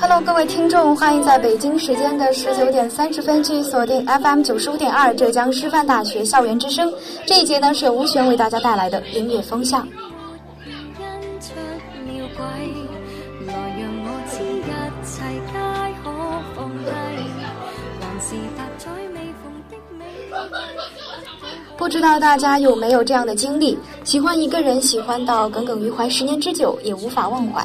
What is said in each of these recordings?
Hello，各位听众，欢迎在北京时间的十九点三十分去锁定 FM 九十五点二浙江师范大学校园之声。这一节呢，是由吴璇为大家带来的音乐风向。不知道大家有没有这样的经历：喜欢一个人，喜欢到耿耿于怀十年之久，也无法忘怀。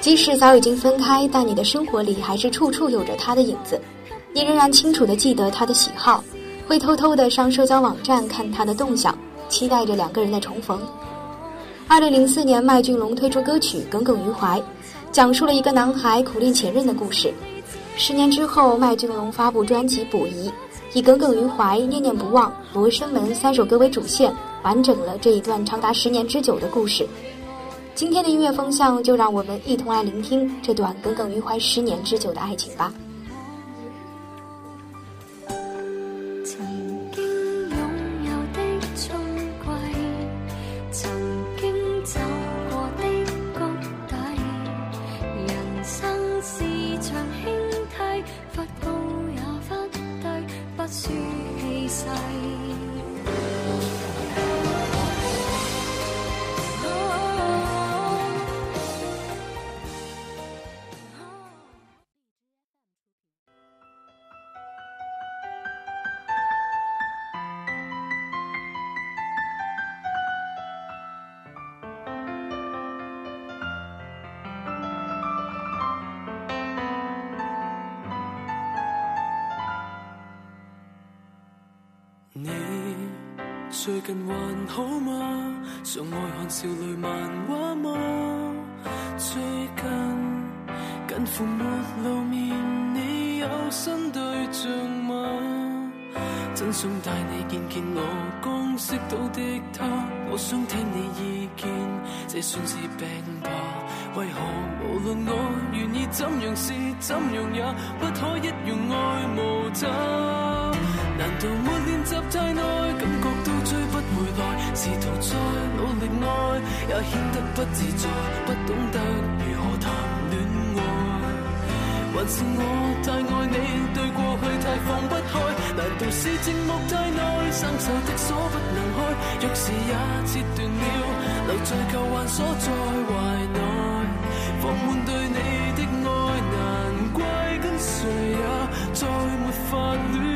即使早已经分开，但你的生活里还是处处有着他的影子。你仍然清楚的记得他的喜好，会偷偷的上社交网站看他的动向，期待着两个人的重逢。二零零四年，麦浚龙推出歌曲《耿耿于怀》，讲述了一个男孩苦恋前任的故事。十年之后，麦浚龙发布专辑《补遗》。以耿耿于怀、念念不忘、罗生门三首歌为主线，完整了这一段长达十年之久的故事。今天的音乐风向，就让我们一同来聆听这段耿耿于怀十年之久的爱情吧。最近还好吗？常爱看少女漫画吗？最近近乎没露面，你有新对象吗？真想带你见见我刚识到的他，我想听你意见，这算是病吧？为何无论我愿意怎样是怎样也不可一样爱慕他？难道没练习太耐？感追不回来，试图再努力爱，也显得不自在，不懂得如何谈恋爱。还是我太爱你，对过去太放不开。难道是寂寞太耐，生锈的锁不能开？钥匙也切断了，留在旧患锁在怀内，放满对你的爱，难怪跟谁也再没法恋。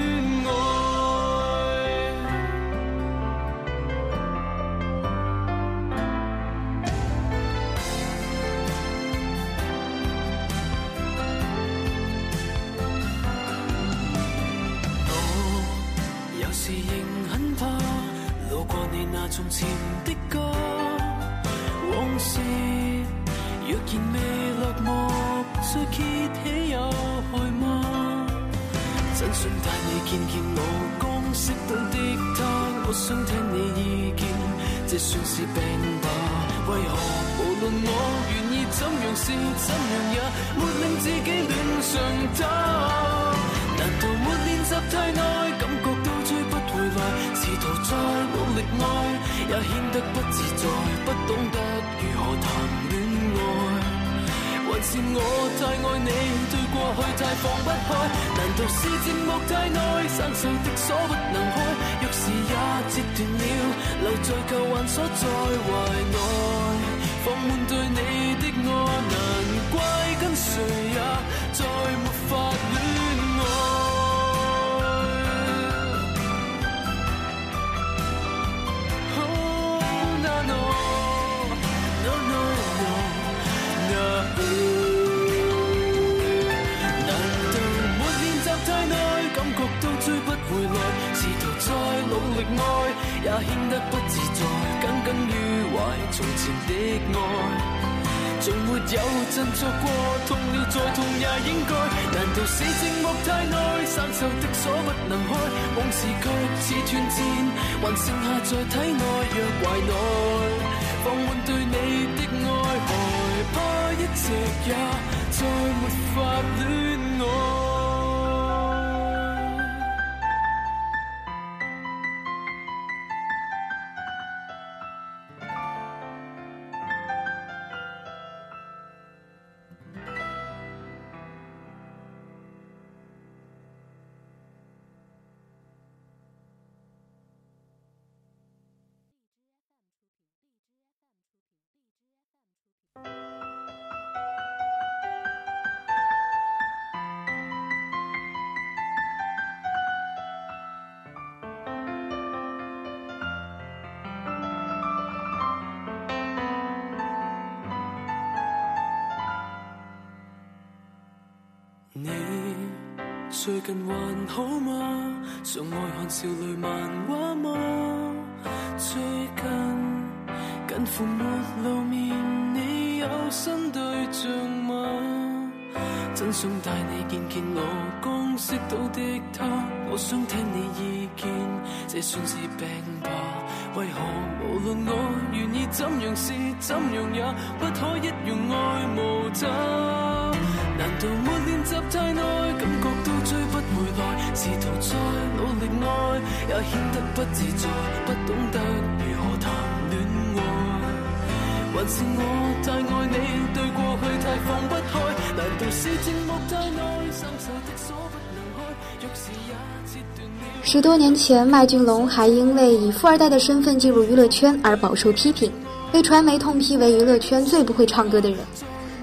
爱也显得不自在，不懂得如何谈恋爱，还是我太爱你，对过去太放不开。难道是寂寞太耐，生锈的锁不能开？钥匙也折断了，留在旧患锁在怀内，放满对你的爱，难怪跟谁也再没法。回来，试图再努力爱，也显得不自在，耿耿于怀从前的爱，从没有振作过，痛了再痛也应该。难道是寂寞太耐，生锈的锁不能开，往事却似断箭，还剩下在体内、若怀内，放满对你的爱，害怕一直也再没法恋爱。最近还好吗？常爱看少女漫画吗？最近近乎没露面，你有新对象吗？真想带你见见我刚识到的他，我想听你意见，这算是病吧？为何无论我愿意怎样试，怎样也不可一样爱无他？难道没练习太耐？感觉都追不回来，试图再努力爱，也显得不自在，不懂得如何谈恋爱。还是我太爱你，对过去太放不开，难道是寂寞太耐，生锈的锁不能开，钥匙也切断。十多年前，麦浚龙还因为以富二代的身份进入娱乐圈而饱受批评，被传媒痛批为娱乐圈最不会唱歌的人。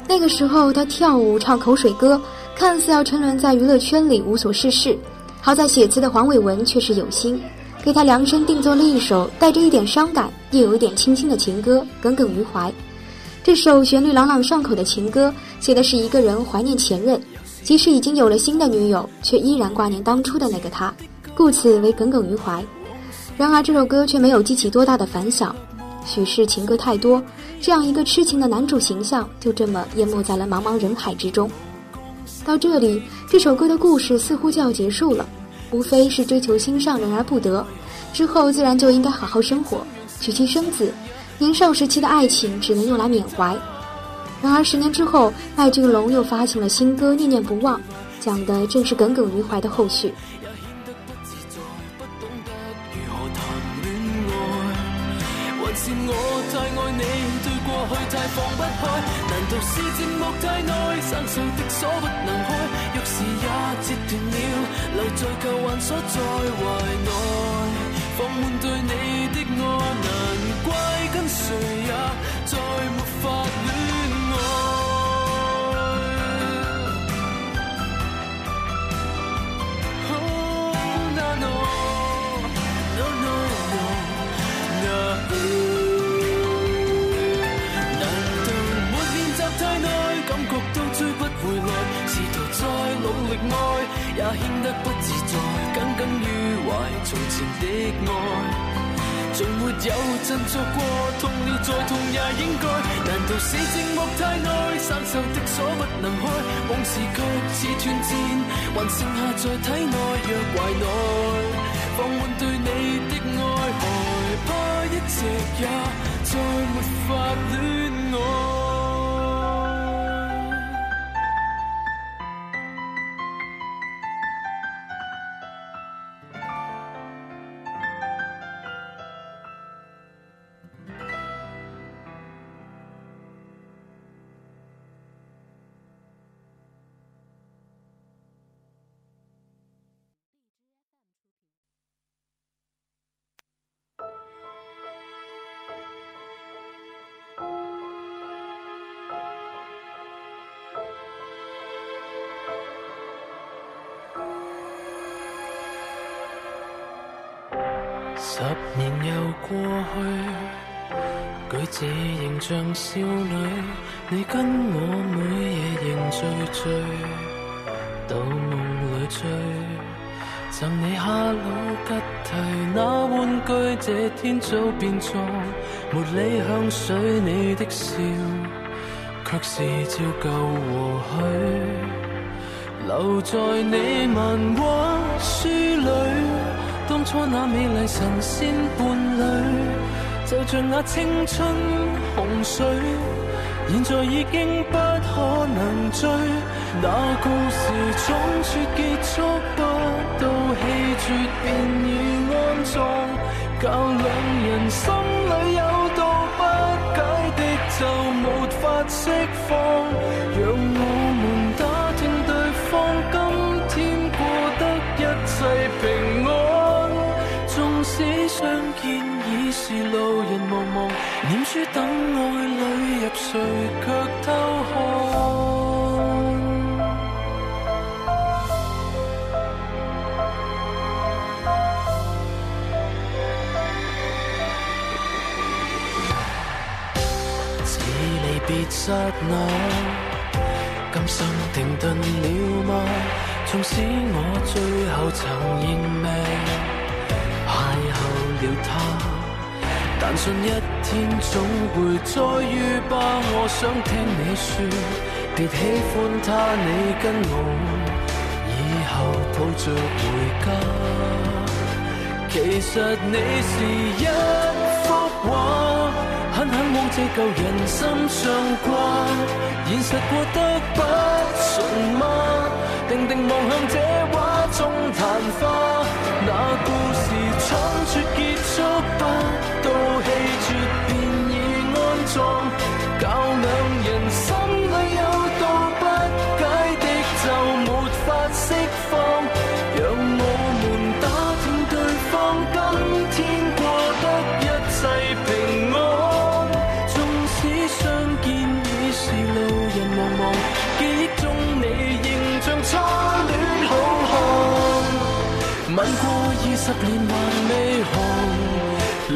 那个时候，他跳舞唱口水歌，看似要沉沦在娱乐圈里无所事事，好在写词的黄伟文却是有心，给他量身定做了一首带着一点伤感，又有一点清新的情歌《耿耿于怀》。这首旋律朗朗上口的情歌，写的是一个人怀念前任，即使已经有了新的女友，却依然挂念当初的那个他，故此为耿耿于怀。然而这首歌却没有激起多大的反响，许是情歌太多，这样一个痴情的男主形象就这么淹没在了茫茫人海之中。到这里，这首歌的故事似乎就要结束了，无非是追求心上人而不得，之后自然就应该好好生活，娶妻生子。年少时期的爱情只能用来缅怀。然而十年之后，麦浚龙又发行了新歌《念念不忘》，讲的正是耿耿于怀的后续。独是寂寞太耐，心碎的锁不能开，钥匙也折断了，留在旧患锁在怀内，放满对你的爱，难怪跟谁也再没法恋。努力爱也显得不自在，耿耿于怀从前的爱，从没有振作过，痛了再痛也应该。难道是寂寞太耐，生锈的锁不能开，往事却似断箭，还剩下在体内、若怀内，放满对你的爱，害怕一直也再没法恋爱。十年又过去，举止仍像少女。你跟我每夜仍醉醉，到梦里醉。赠你哈鲁吉提那玩具，这天早变作没理香水。你的笑，却是照旧和煦，留在你漫画书里。当初那美丽神仙伴侣，就像那青春洪水，现在已经不可能追。那故事总说结束，不到气绝便已安葬，教两人心里有道不解的就无法释放。让。我。谁却偷看？似离别刹那，今生停顿了吗？纵使我最后曾认命，邂逅了他，但信一。天总会再遇吧，我想听你说，别喜欢他，你跟我以后抱着回家。其实你是一幅画，狠狠往这旧人心上挂。现实过得不顺吗？定定望向这画中昙花，那故事仓促结束吧。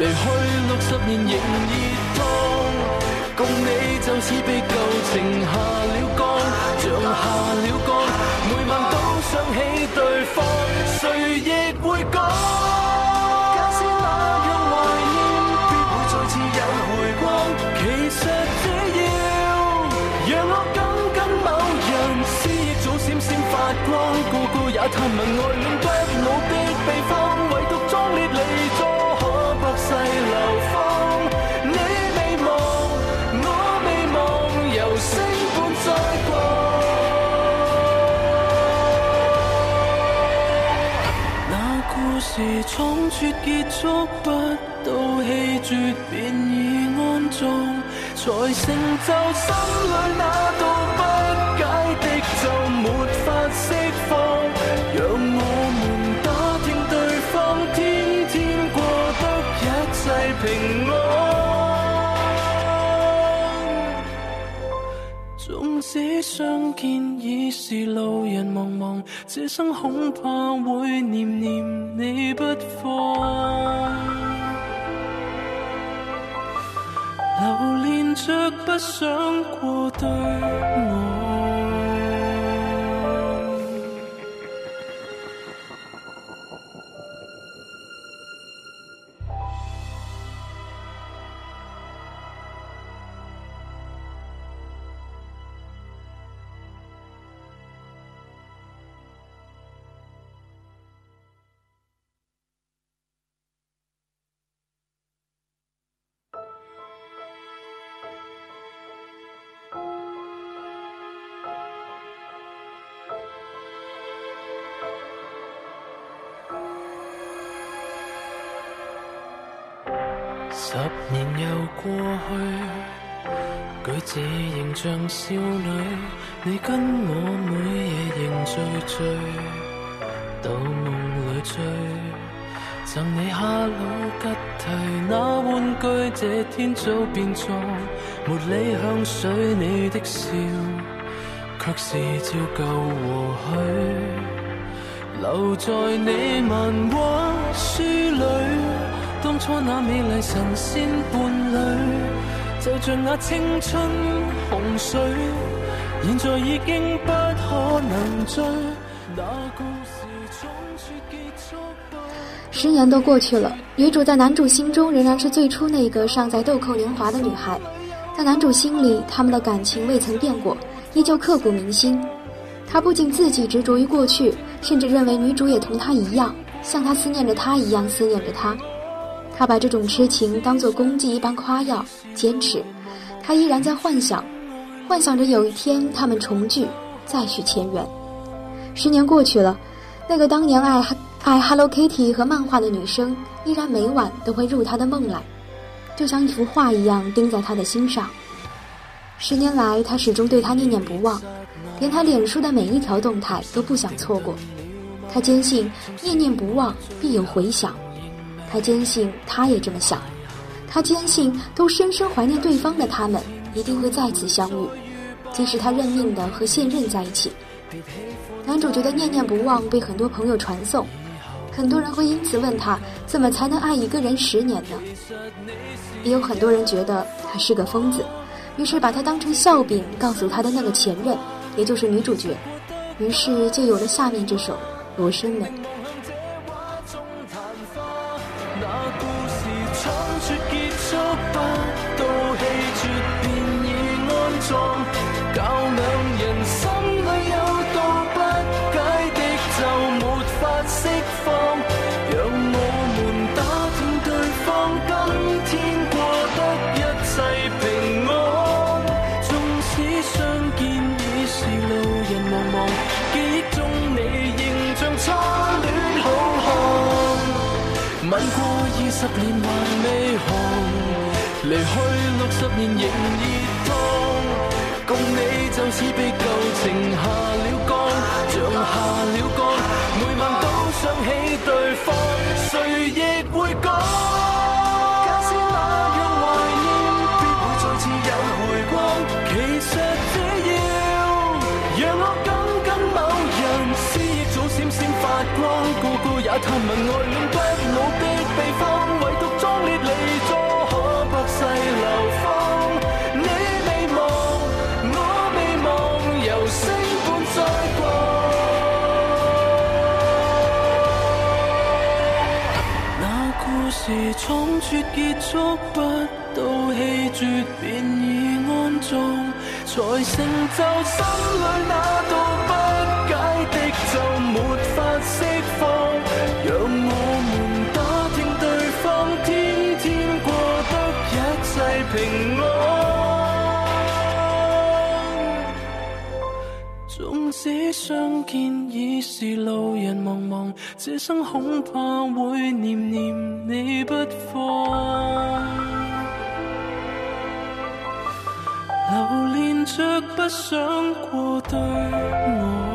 离去六十年仍热烫，共你就似被旧情下了降，像下了降，每晚都想起对方，谁亦会讲。假使那样怀念，必会再次有回光。其实只要让我紧跟某人，思忆早闪闪发光，个个也探问爱。恋。绝结束不到，气绝便已安葬，才成就心里那。相见已是路人茫茫，这生恐怕会念念你不放，留恋着不想过对我。过去，举止仍像少女，你跟我每夜仍醉醉，到梦里醉。赠你哈罗吉提那玩具，这天早变作没理香水，你的笑却是照旧和煦，留在你漫画书里。当初那那那美神仙伴就像青春洪水，在已不可能故事十年都过去了，女主在男主心中仍然是最初那个尚在豆蔻年华的女孩，在男主心里，他们的感情未曾变过，依旧刻骨铭心。他不仅自己执着于过去，甚至认为女主也同他一样，像他思念着他一样思念着她。他把这种痴情当做功绩一般夸耀，坚持。他依然在幻想，幻想着有一天他们重聚，再续前缘。十年过去了，那个当年爱爱 Hello Kitty 和漫画的女生，依然每晚都会入他的梦来，就像一幅画一样钉在他的心上。十年来，他始终对她念念不忘，连她脸书的每一条动态都不想错过。他坚信，念念不忘必有回响。他坚信，他也这么想。他坚信，都深深怀念对方的他们，一定会再次相遇。即使他认命的和现任在一起，男主角的念念不忘被很多朋友传颂，很多人会因此问他，怎么才能爱一个人十年呢？也有很多人觉得他是个疯子，于是把他当成笑柄，告诉他的那个前任，也就是女主角。于是就有了下面这首《罗生门》。十年还未寒，离去六十年仍热烫。共你就似被旧情下了降，像下了降。每晚都想起对方，谁亦会讲。假使那样怀念，必会再次有回光。其实只要让我紧紧某人思忆早闪闪发光，故故也探问爱恋。才闖结結束不到氣絕便已安葬，才成就心里那道不解的咒沒法釋放。讓我們打聽對方，天天過得一切平安。纵使相見已是路人茫茫。这生恐怕会念念你不放，留恋着不想过对岸。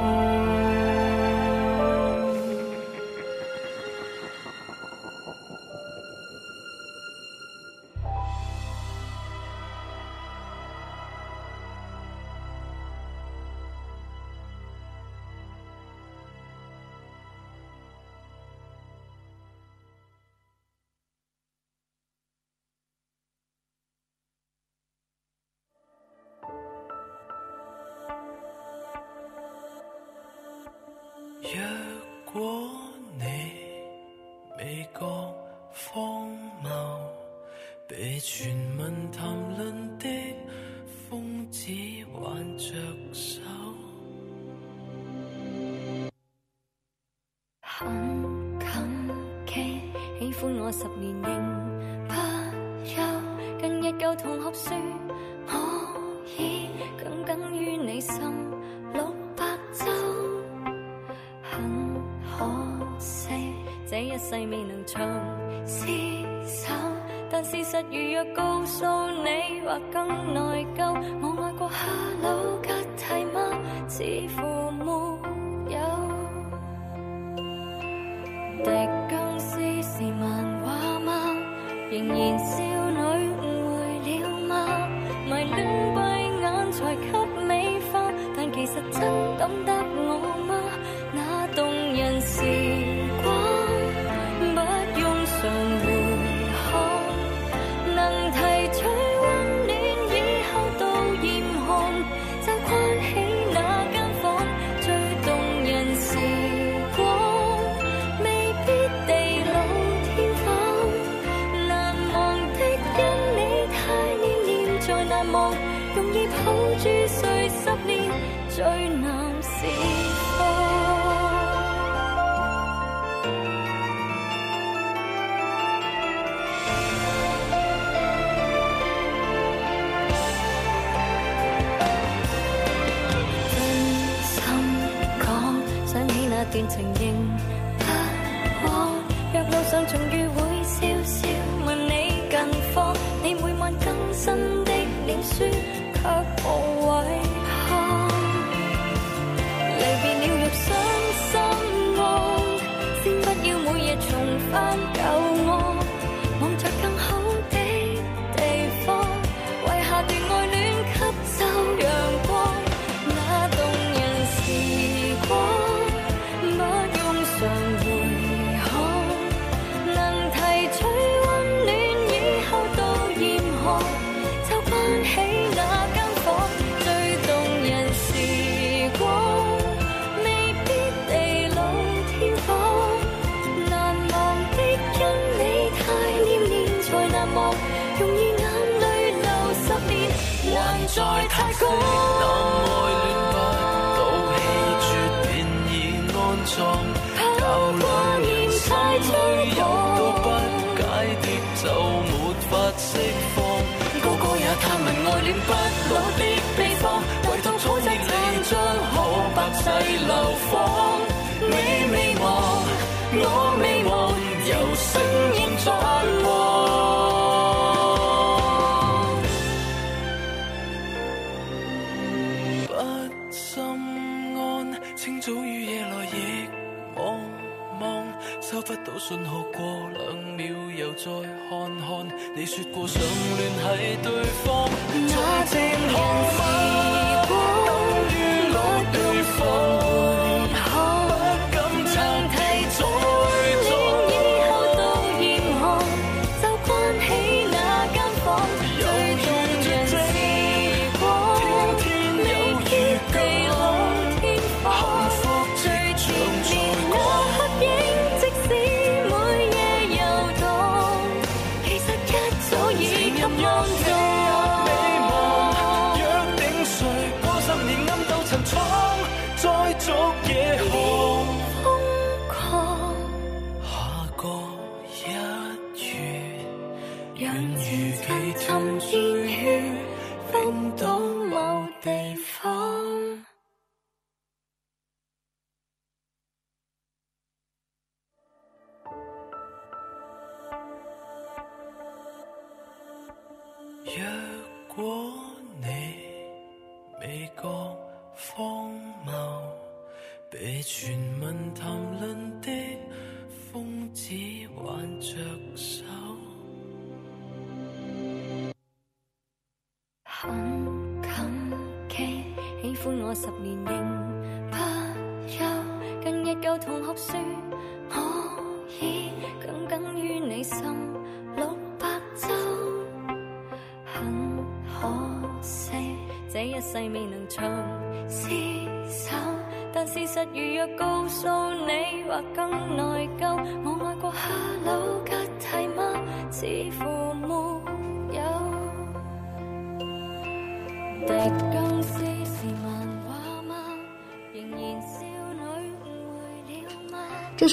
很感激，喜歡我十年仍不休。近日舊同學說，我已耿耿於你心六百周，很可惜，這一世未能长厮手。但事實如若告訴你，或更內疚。我愛過哈魯吉蒂吗？似乎。見情。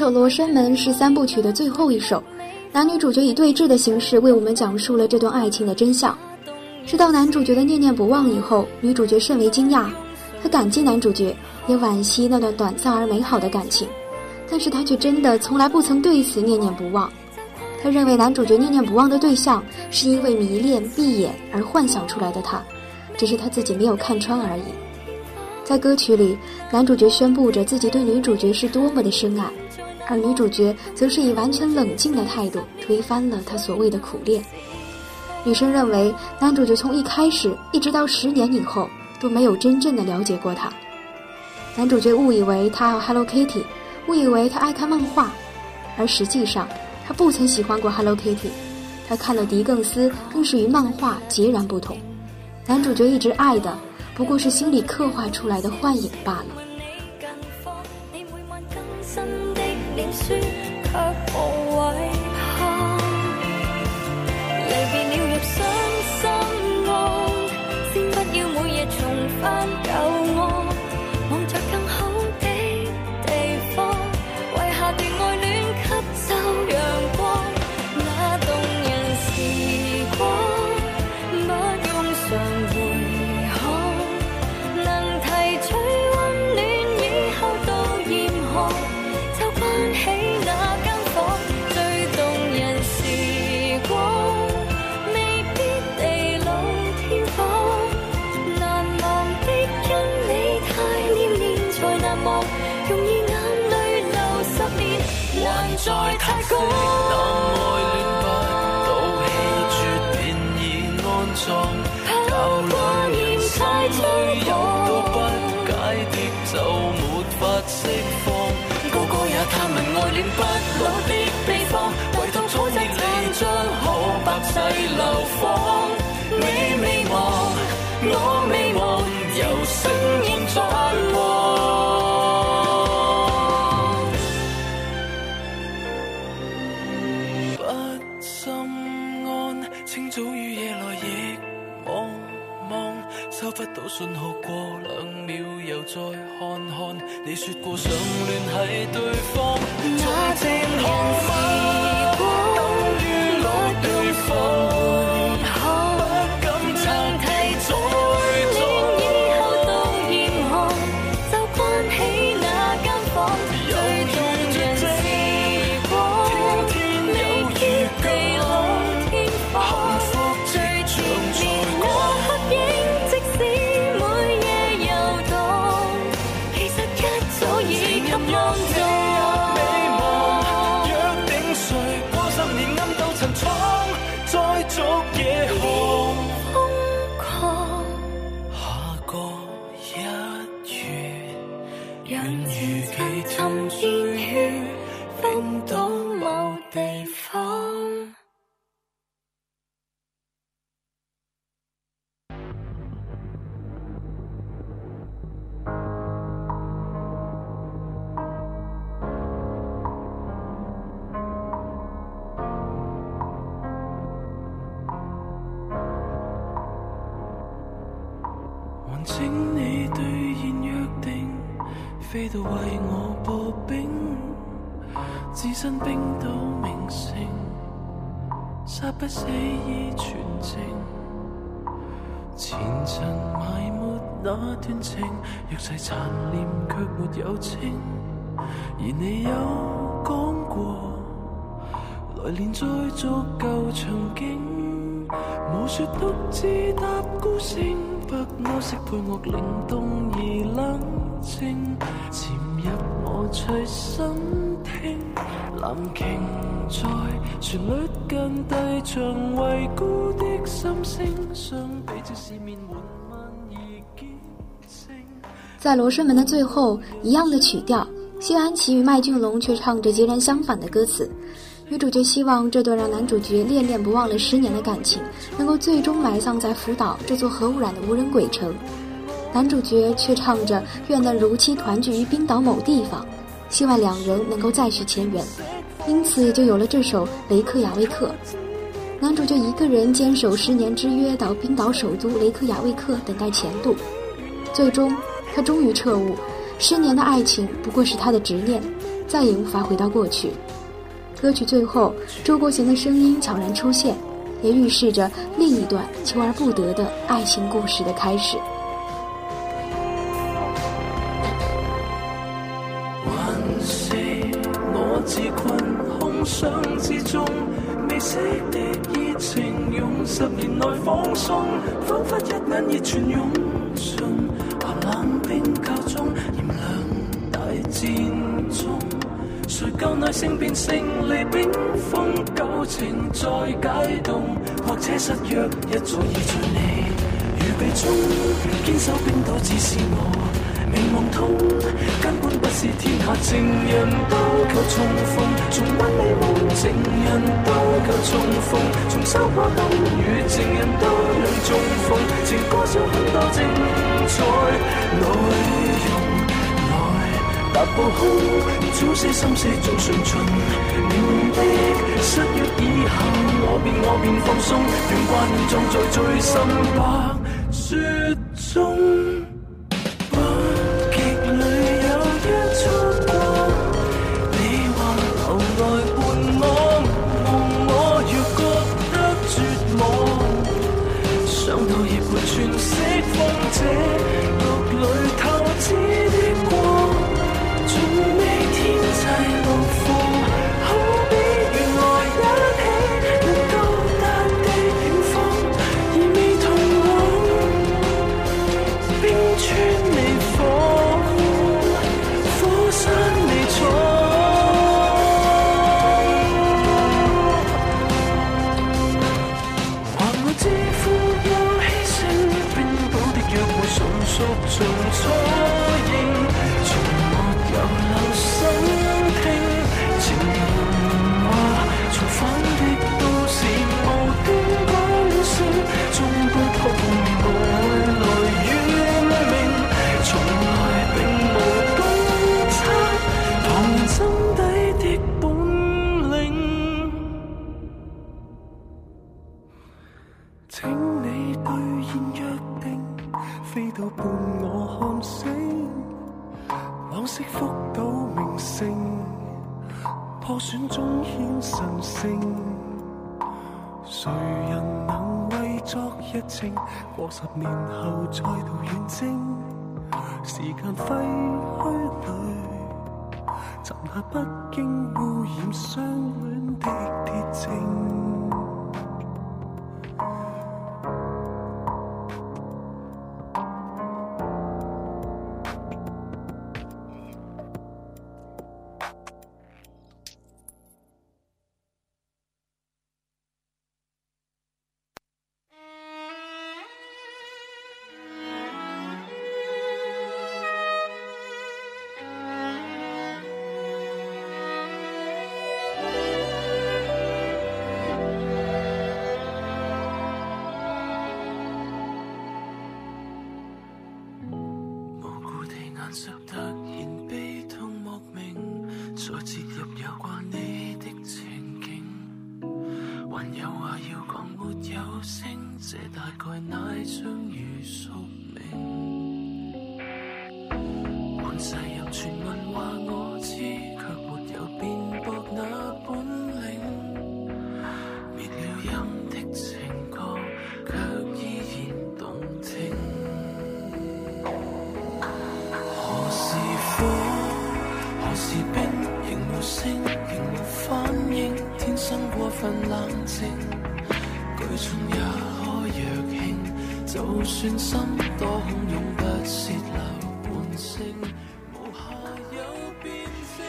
《罗生门》是三部曲的最后一首，男女主角以对峙的形式为我们讲述了这段爱情的真相。知道男主角的念念不忘以后，女主角甚为惊讶，她感激男主角，也惋惜那段短暂而美好的感情。但是她却真的从来不曾对此念念不忘。她认为男主角念念不忘的对象，是因为迷恋闭眼而幻想出来的他，只是他自己没有看穿而已。在歌曲里，男主角宣布着自己对女主角是多么的深爱。而女主角则是以完全冷静的态度推翻了他所谓的苦恋。女生认为男主角从一开始一直到十年以后都没有真正的了解过他。男主角误以为他爱 Hello Kitty，误以为他爱看漫画，而实际上他不曾喜欢过 Hello Kitty。他看了狄更斯，更是与漫画截然不同。男主角一直爱的不过是心里刻画出来的幻影罢了。却无遗憾，离别。你未忘，我未忘，有声音在望。不心安，清早与夜来亦茫茫，收不到讯号，过两秒又再看看。你说过想联系对方，那电话吗？等于老对方。在《罗生门》的最后，一样的曲调，谢安琪与麦浚龙却唱着截然相反的歌词。女主角希望这段让男主角恋恋不忘了十年的感情，能够最终埋葬在福岛这座核污染的无人鬼城。男主角却唱着愿能如期团聚于冰岛某地方，希望两人能够再续前缘，因此也就有了这首《雷克雅未克》。男主角一个人坚守十年之约到冰岛首都雷克雅未克等待前度，最终他终于彻悟，十年的爱情不过是他的执念，再也无法回到过去。歌曲最后，周国贤的声音悄然出现，也预示着另一段求而不得的爱情故事的开始。还是我自困空想之中，未熄的热情，用十年来放松，仿佛一眼已全涌尽，寒冷冰窖中，严冷大战中。谁够耐性变胜利？冰封旧情再解冻，或者失约一再倚在你预备中，坚守冰岛只是我未望通，根本不是天下情人都求重逢，从不美梦，情人都求重逢，从修过洞与情人都能重逢，情歌少很多精彩内容。踏步空，早知心死早殉情，凝的失约以后，我便我便放松，愿挂念葬在最深白雪中。清，过十年后再度远征，时间废墟里寻那不经污染相恋的铁证。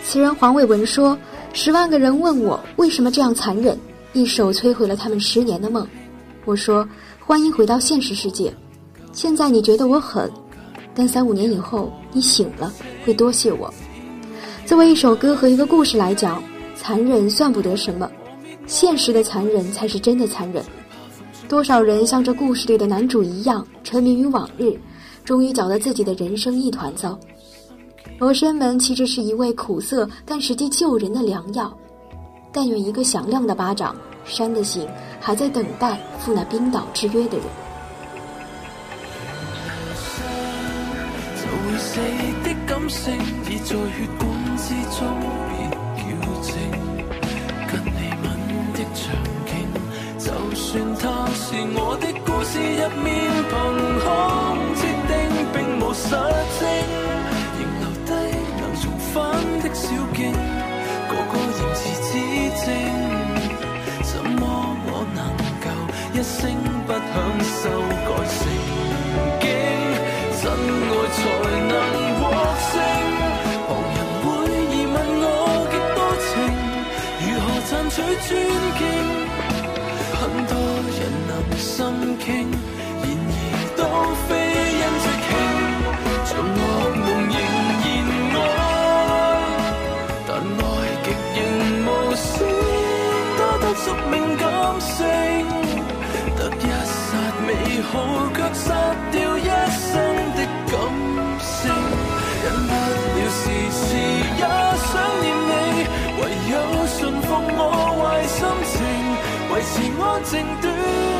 此人黄伟文说：“十万个人问我为什么这样残忍，一手摧毁了他们十年的梦。我说：欢迎回到现实世界。现在你觉得我狠，但三五年以后你醒了会多谢我。作为一首歌和一个故事来讲，残忍算不得什么，现实的残忍才是真的残忍。”多少人像这故事里的男主一样，沉迷于往日，终于搅得自己的人生一团糟。罗生门其实是一味苦涩但实际救人的良药。但愿一个响亮的巴掌，扇得醒还在等待赴那冰岛之约的人。是我的故事入面，凭空设定，并无实证，仍留低能重返的小径，个个言辞指证。倾，然而都非因绝情，像恶梦仍然爱，但爱极仍无声，多得宿命感性，得一刹美好，却失掉一生的感性，忍不了时时也想念你，唯有顺服我坏心情，维持安静。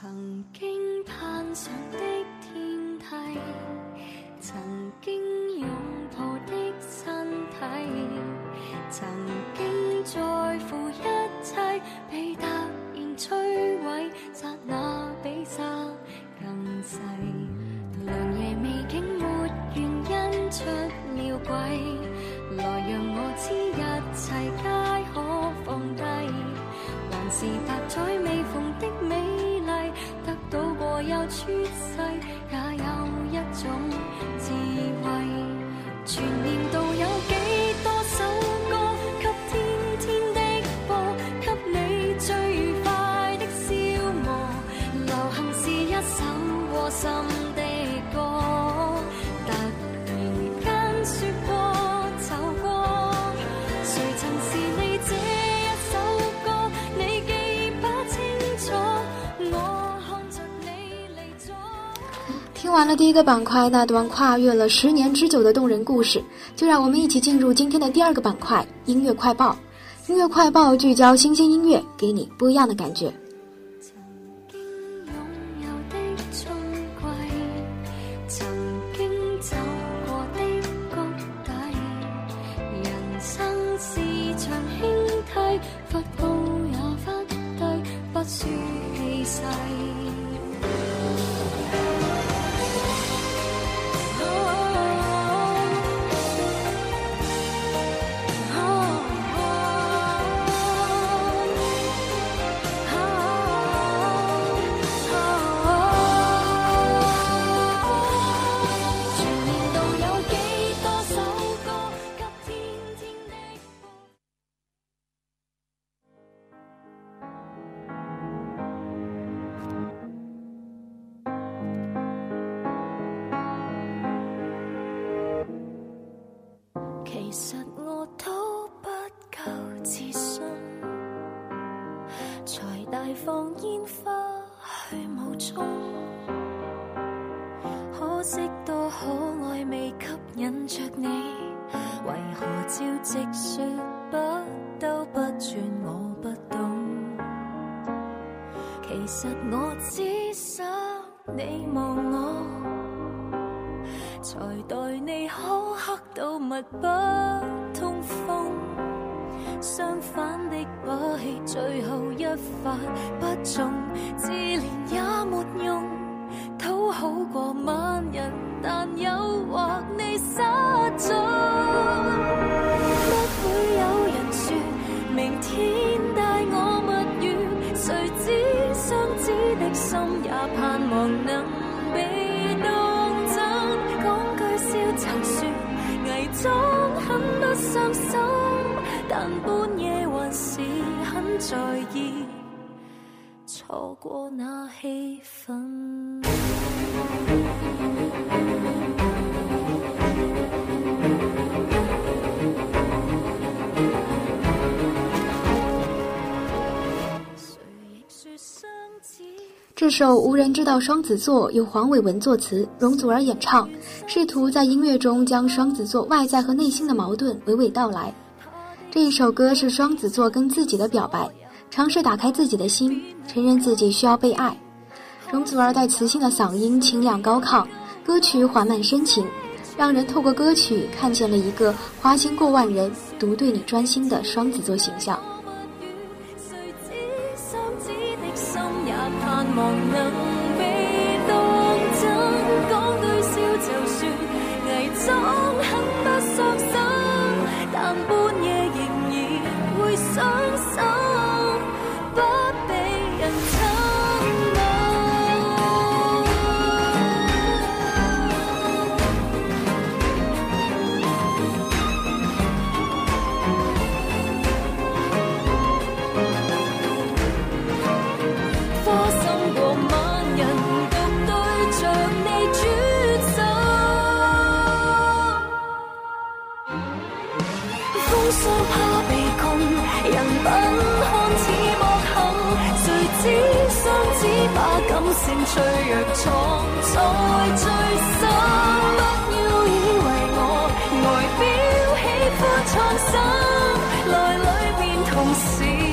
曾经攀上的天梯，曾经拥抱的身体，曾经在乎一切，被突然摧毁，刹那比刹更细。良夜美景没原因。完了第一个板块那段跨越了十年之久的动人故事，就让我们一起进入今天的第二个板块——音乐快报。音乐快报聚焦新鲜音乐，给你不一样的感觉。伤心，但半夜还是很在意，错过那气氛。这首《无人知道》双子座由黄伟文作词，容祖儿演唱，试图在音乐中将双子座外在和内心的矛盾娓娓道来。这一首歌是双子座跟自己的表白，尝试打开自己的心，承认自己需要被爱。容祖儿带磁性的嗓音清亮高亢，歌曲缓慢深情，让人透过歌曲看见了一个花心过万人，独对你专心的双子座形象。望能被当真，讲句笑就算，伪装很不伤心，但半夜仍然会伤心。先脆弱藏在最深，不要以为我外表喜欢创新，内里面同时。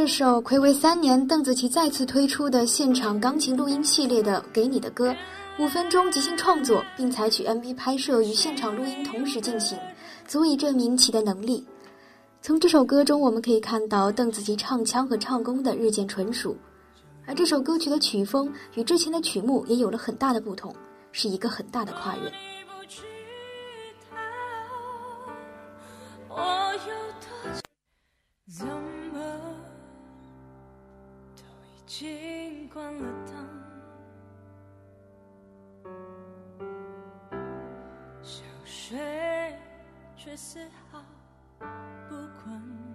这首暌违三年，邓紫棋再次推出的现场钢琴录音系列的《给你的歌》，五分钟即兴创作，并采取 MV 拍摄与现场录音同时进行，足以证明其的能力。从这首歌中，我们可以看到邓紫棋唱腔和唱功的日渐纯熟，而这首歌曲的曲风与之前的曲目也有了很大的不同，是一个很大的跨越。已经关了灯，想睡却丝毫不困。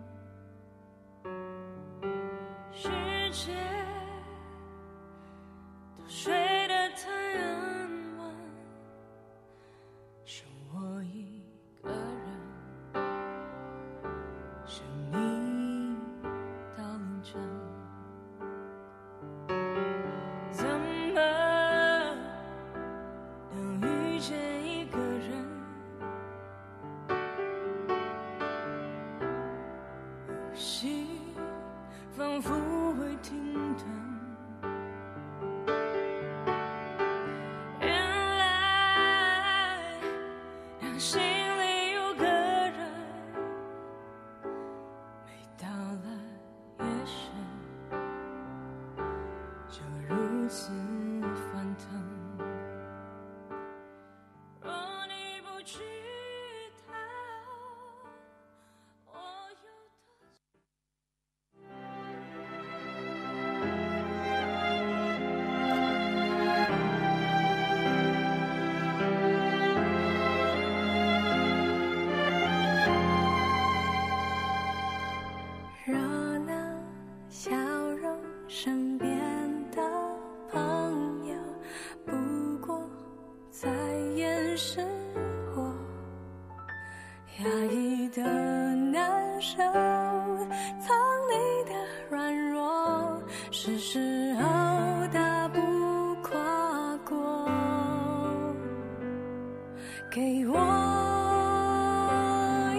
给我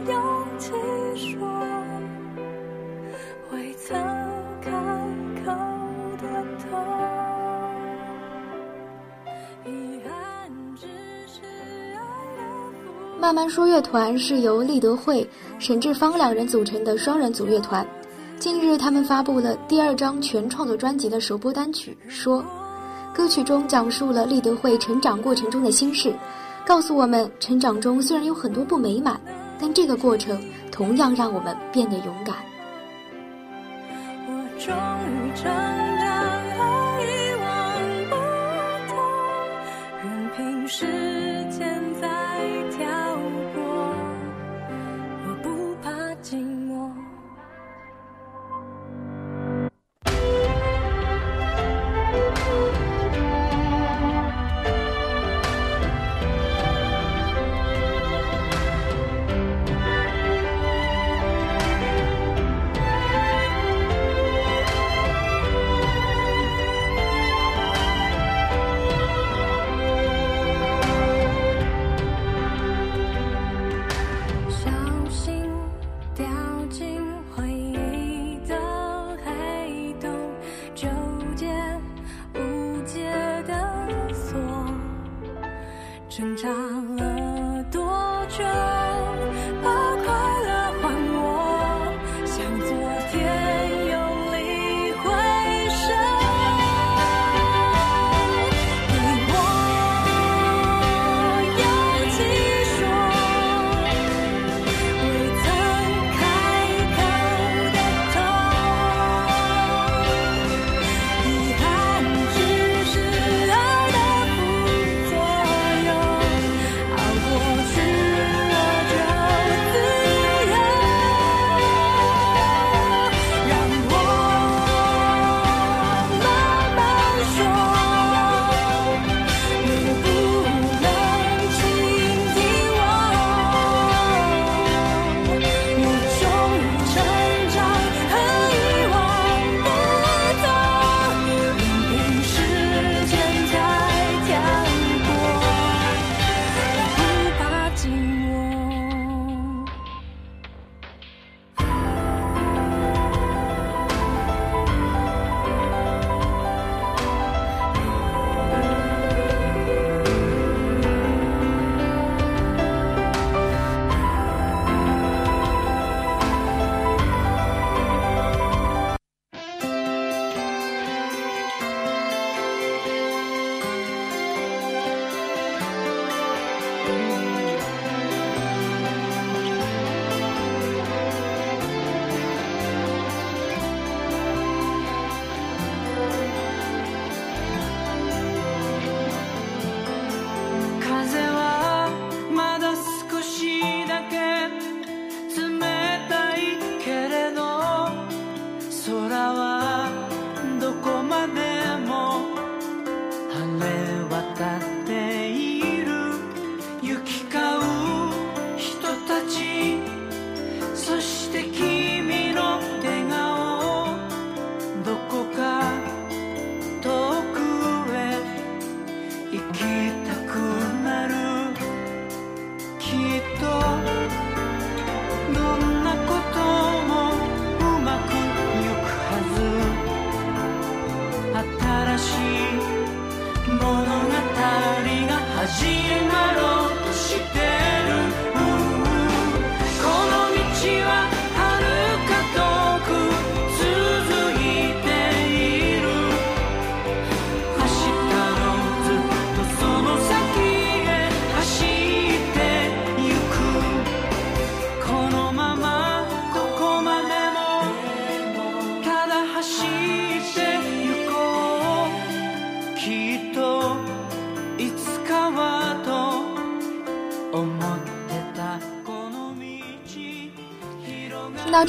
勇气说，未慢慢说乐团是由立德会、沈志芳两人组成的双人组乐团。近日，他们发布了第二张全创作专辑的首播单曲《说》，歌曲中讲述了立德会成长过程中的心事。告诉我们，成长中虽然有很多不美满，但这个过程同样让我们变得勇敢。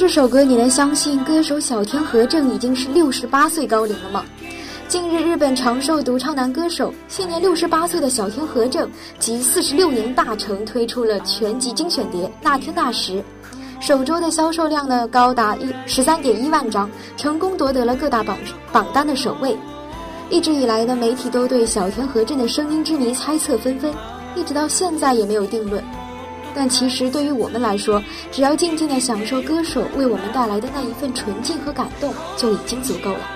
这首歌，你能相信歌手小天和正已经是六十八岁高龄了吗？近日，日本长寿独唱男歌手、现年六十八岁的小天和正，集四十六年大成，推出了全集精选碟《那天那时》，首周的销售量呢高达一十三点一万张，成功夺得了各大榜榜单的首位。一直以来呢，媒体都对小天和正的声音之谜猜测纷纷，一直到现在也没有定论。但其实对于我们来说，只要静静的享受歌手为我们带来的那一份纯净和感动，就已经足够了。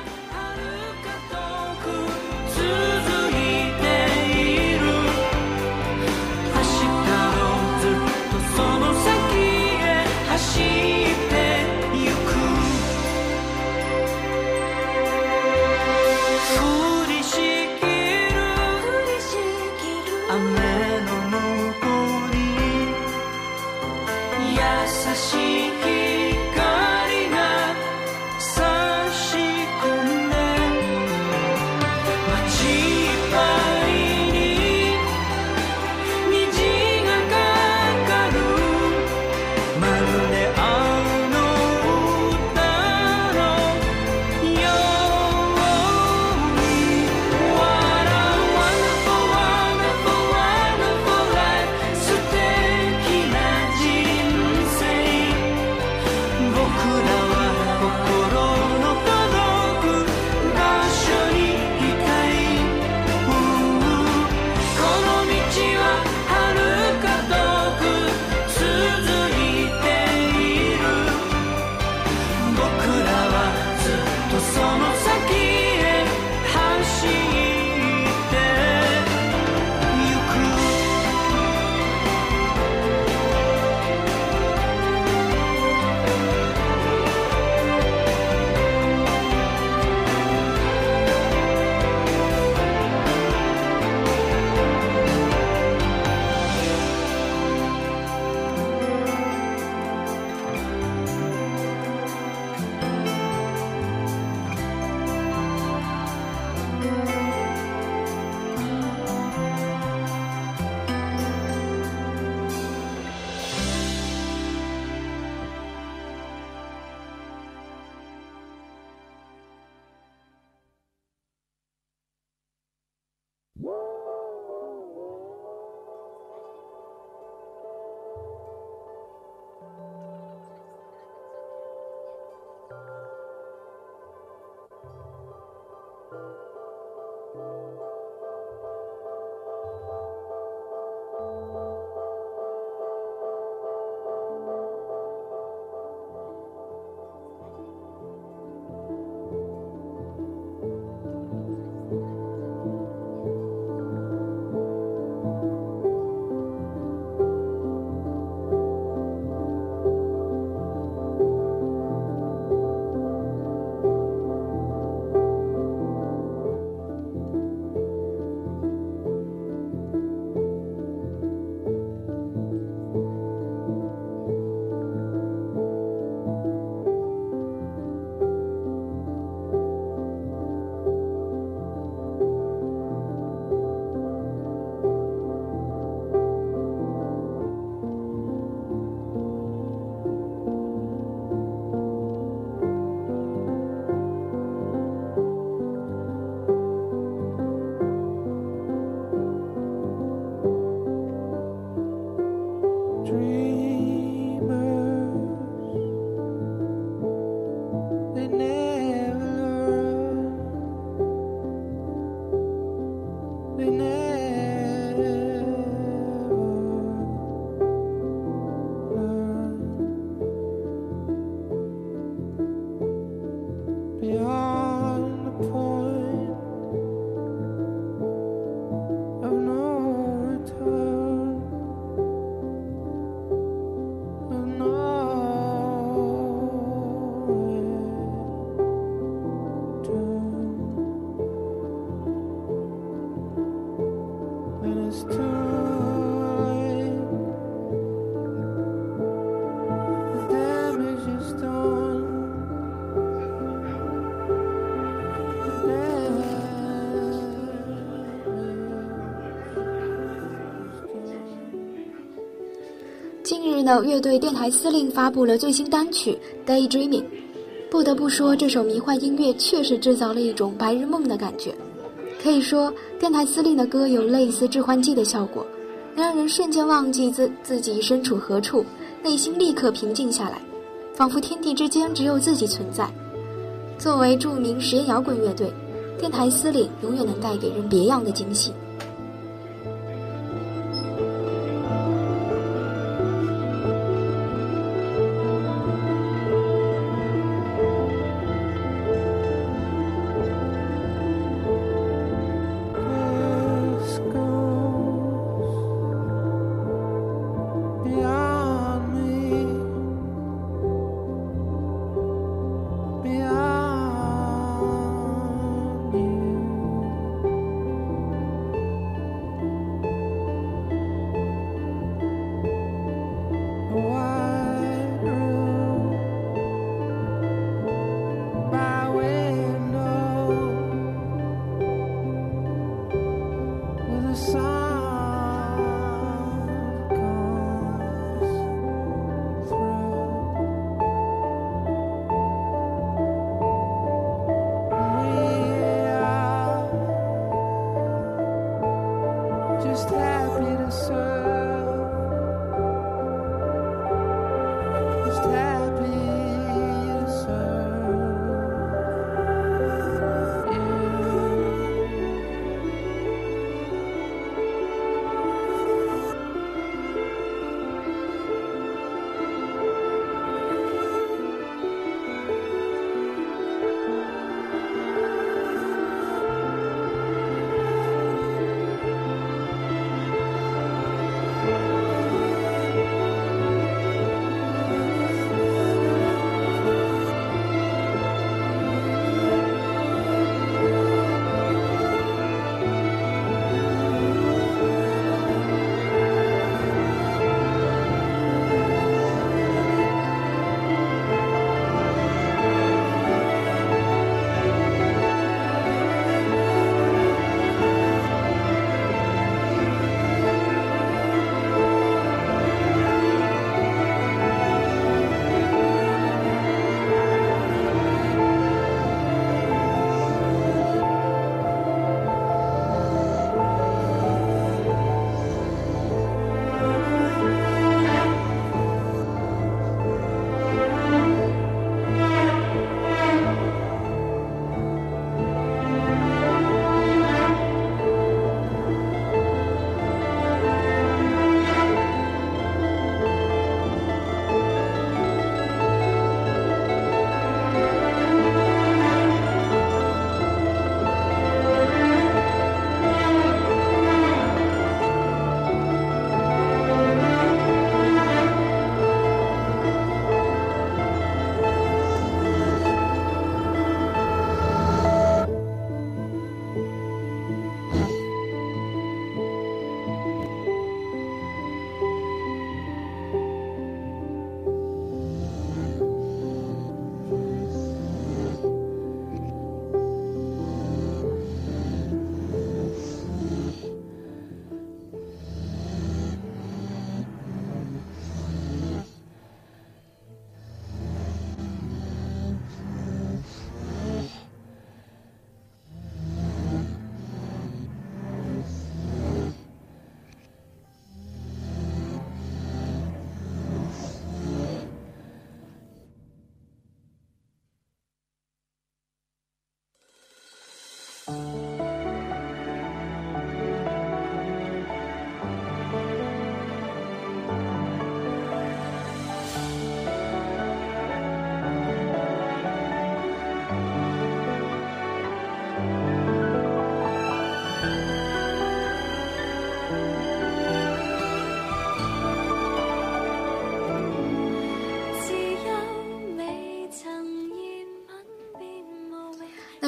優しい近日呢，乐队电台司令发布了最新单曲《Daydreaming》。不得不说，这首迷幻音乐确实制造了一种白日梦的感觉。可以说，电台司令的歌有类似致幻剂的效果，能让人瞬间忘记自自己身处何处，内心立刻平静下来，仿佛天地之间只有自己存在。作为著名实验摇滚乐队，电台司令永远能带给人别样的惊喜。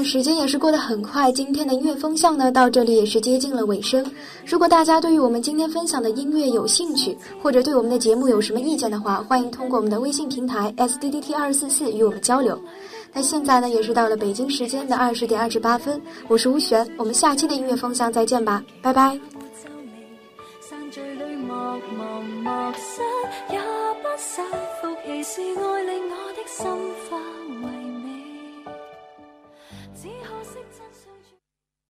时间也是过得很快，今天的音乐风向呢到这里也是接近了尾声。如果大家对于我们今天分享的音乐有兴趣，或者对我们的节目有什么意见的话，欢迎通过我们的微信平台 s d d t 二四四与我们交流。那现在呢也是到了北京时间的二十点二十八分，我是吴璇，我们下期的音乐风向再见吧，拜拜。